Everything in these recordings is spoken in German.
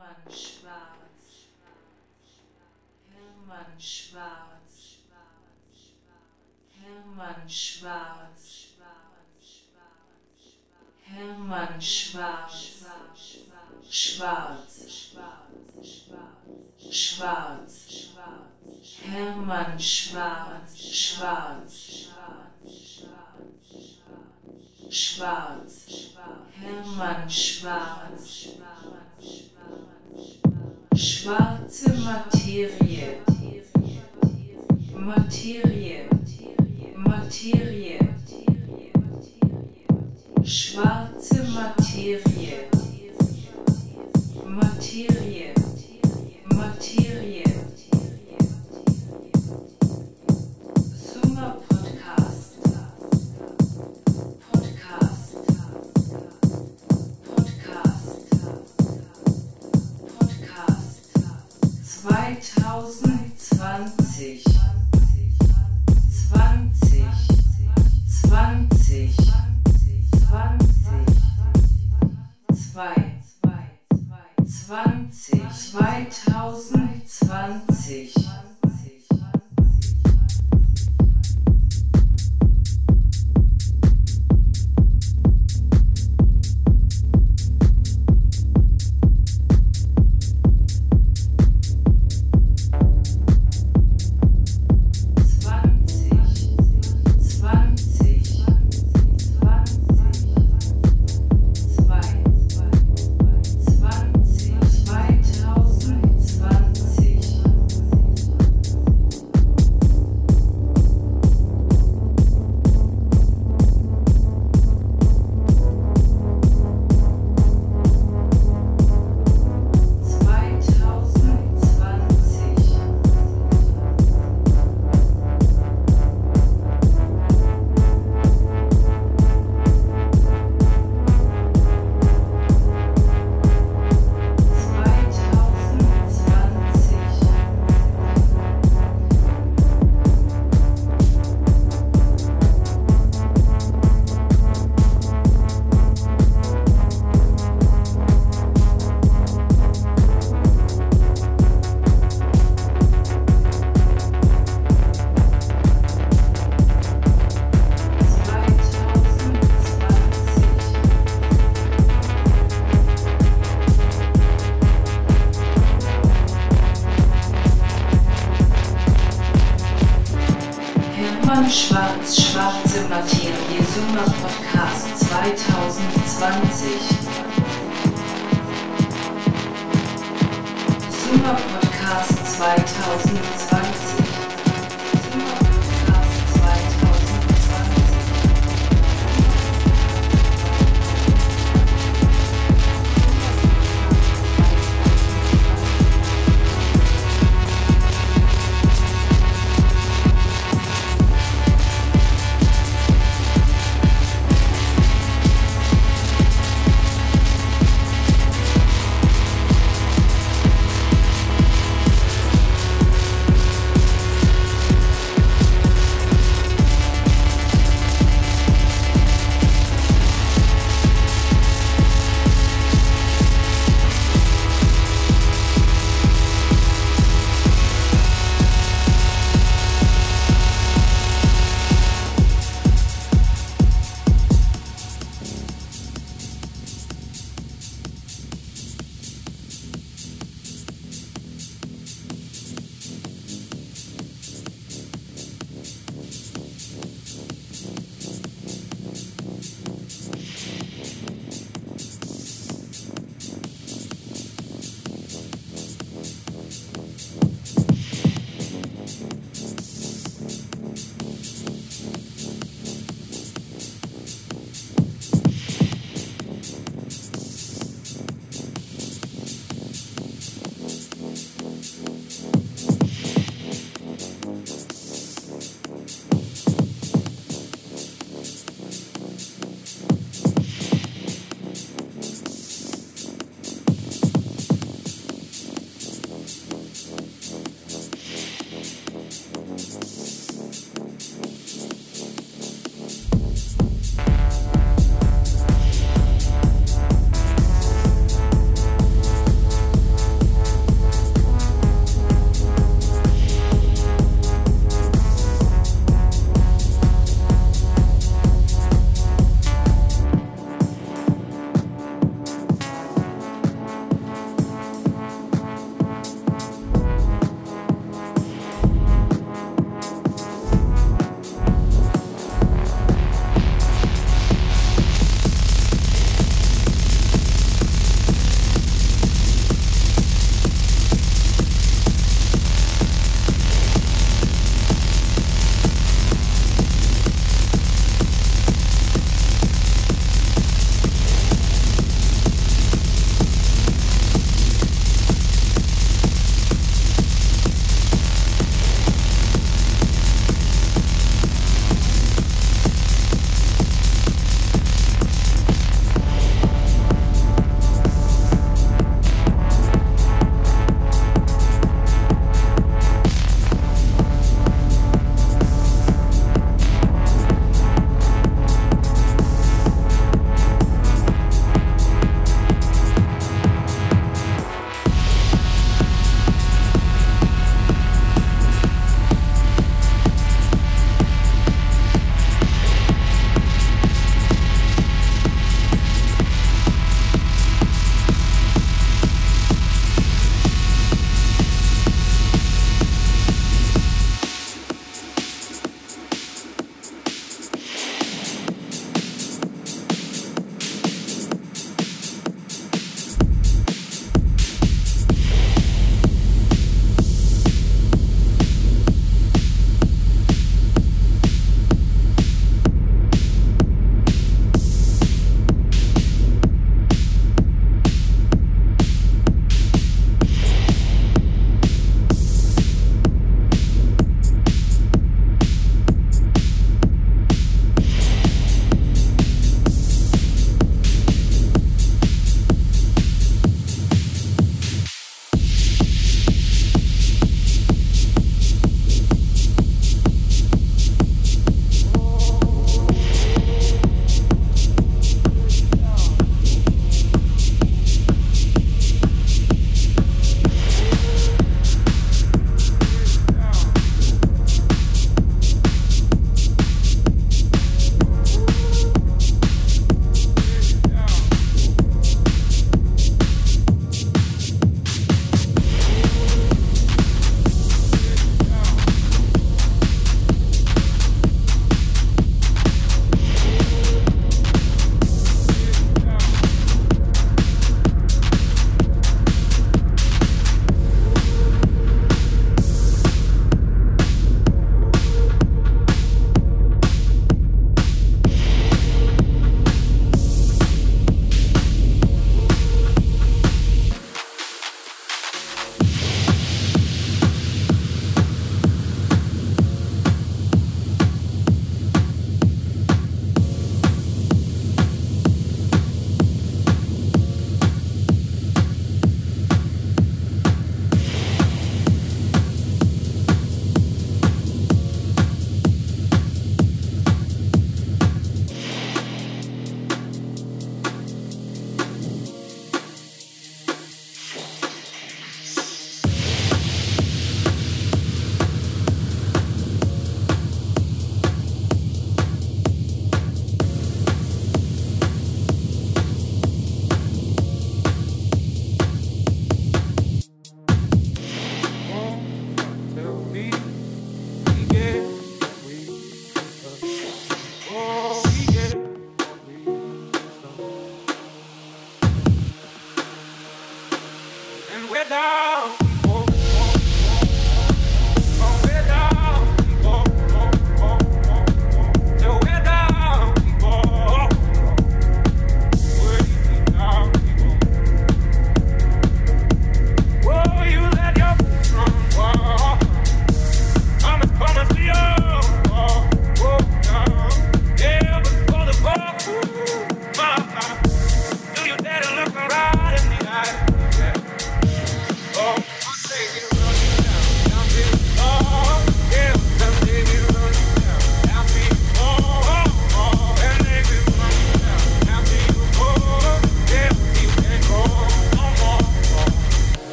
Hermann Schwarz. Hermann Schwarz. Hermann Schwarz. Hermann Schwarz. Schwarz. Schwarz. Hermann Schwarz. Schwarz. Schwarz. Hermann Schwarz. Schwarze Materie. Materie. Materie. Schwarze Materie. Materie. 2020. 20. 20. 20. 2. 20. 2020.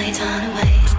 flies on away.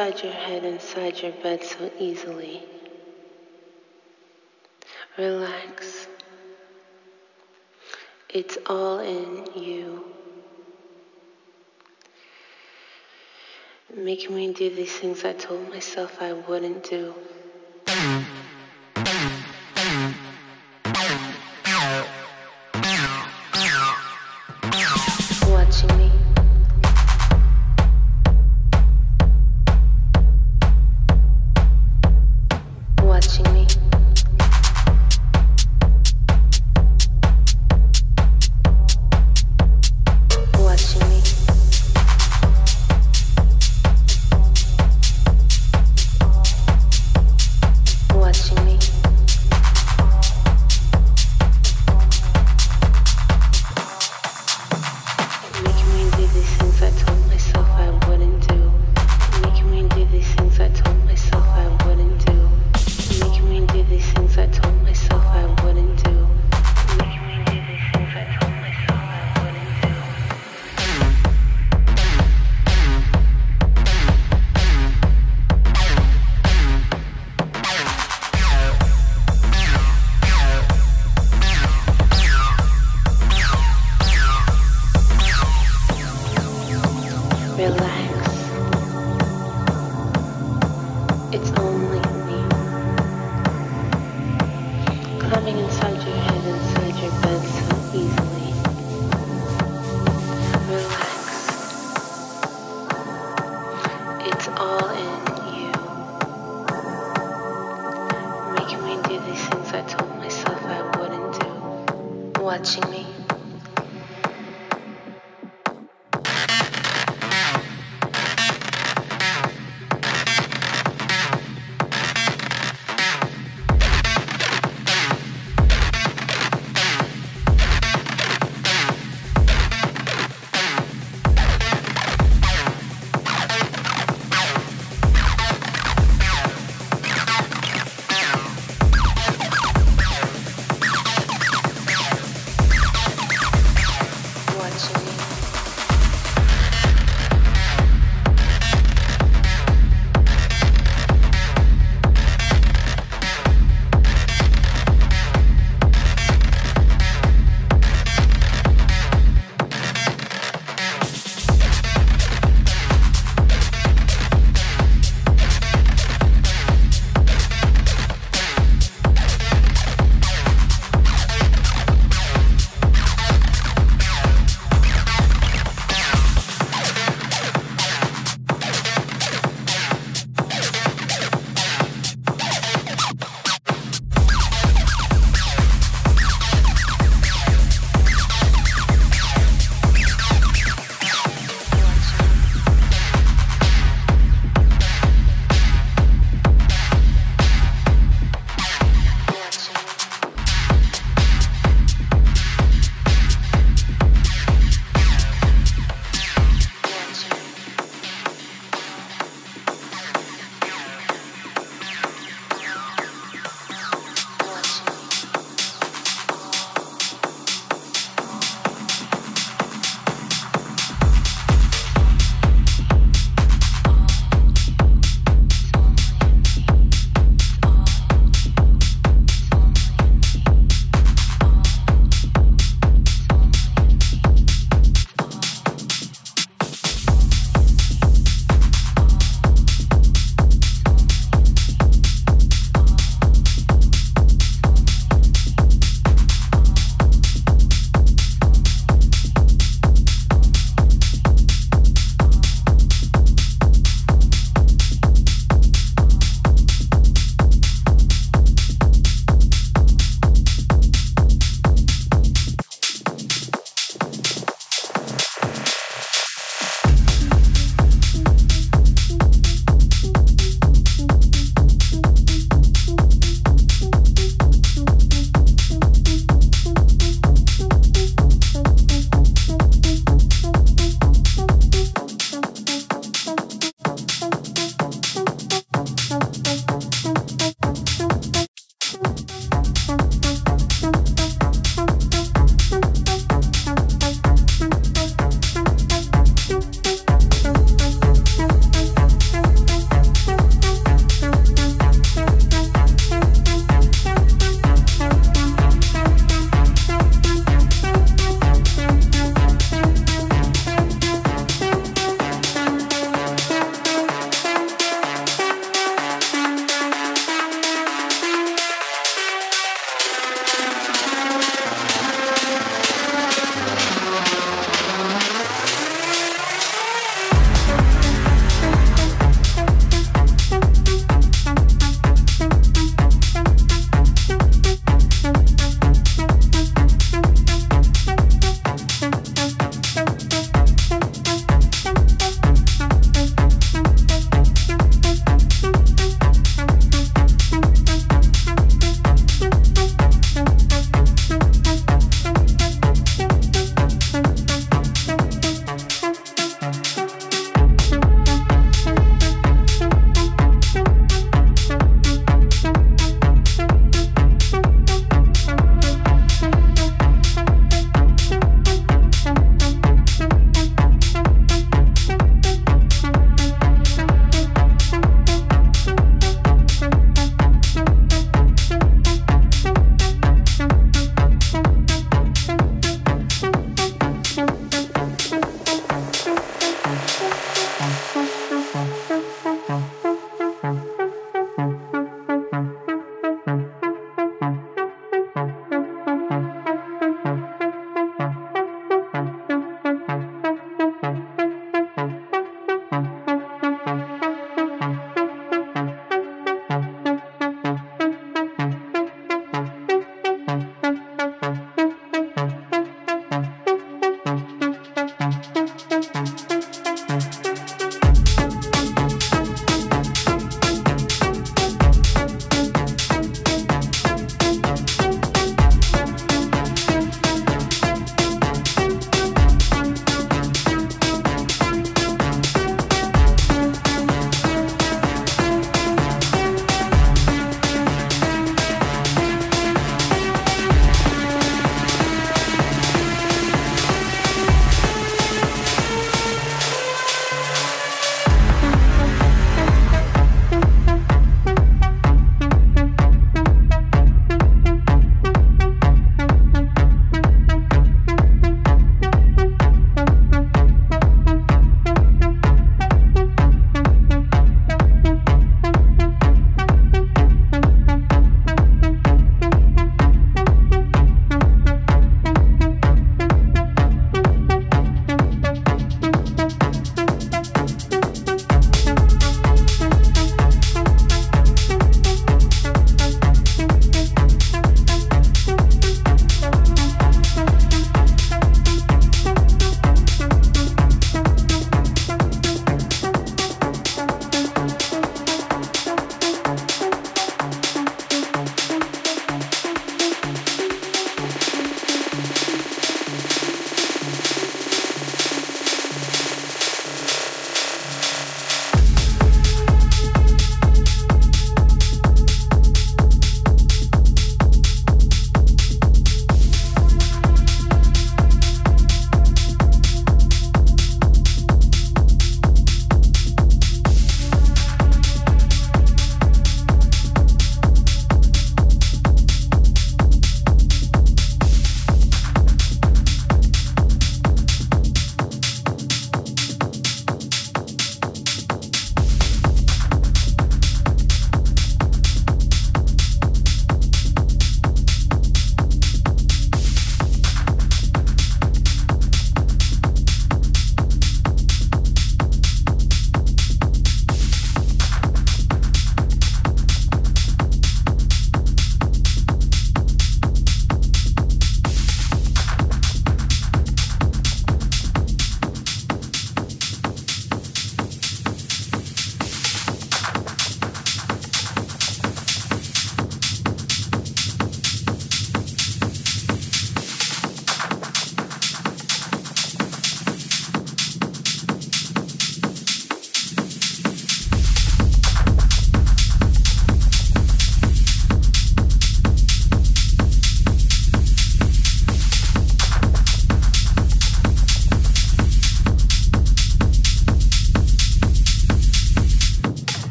inside your head, inside your bed so easily. Relax. It's all in you. Making me do these things I told myself I wouldn't do.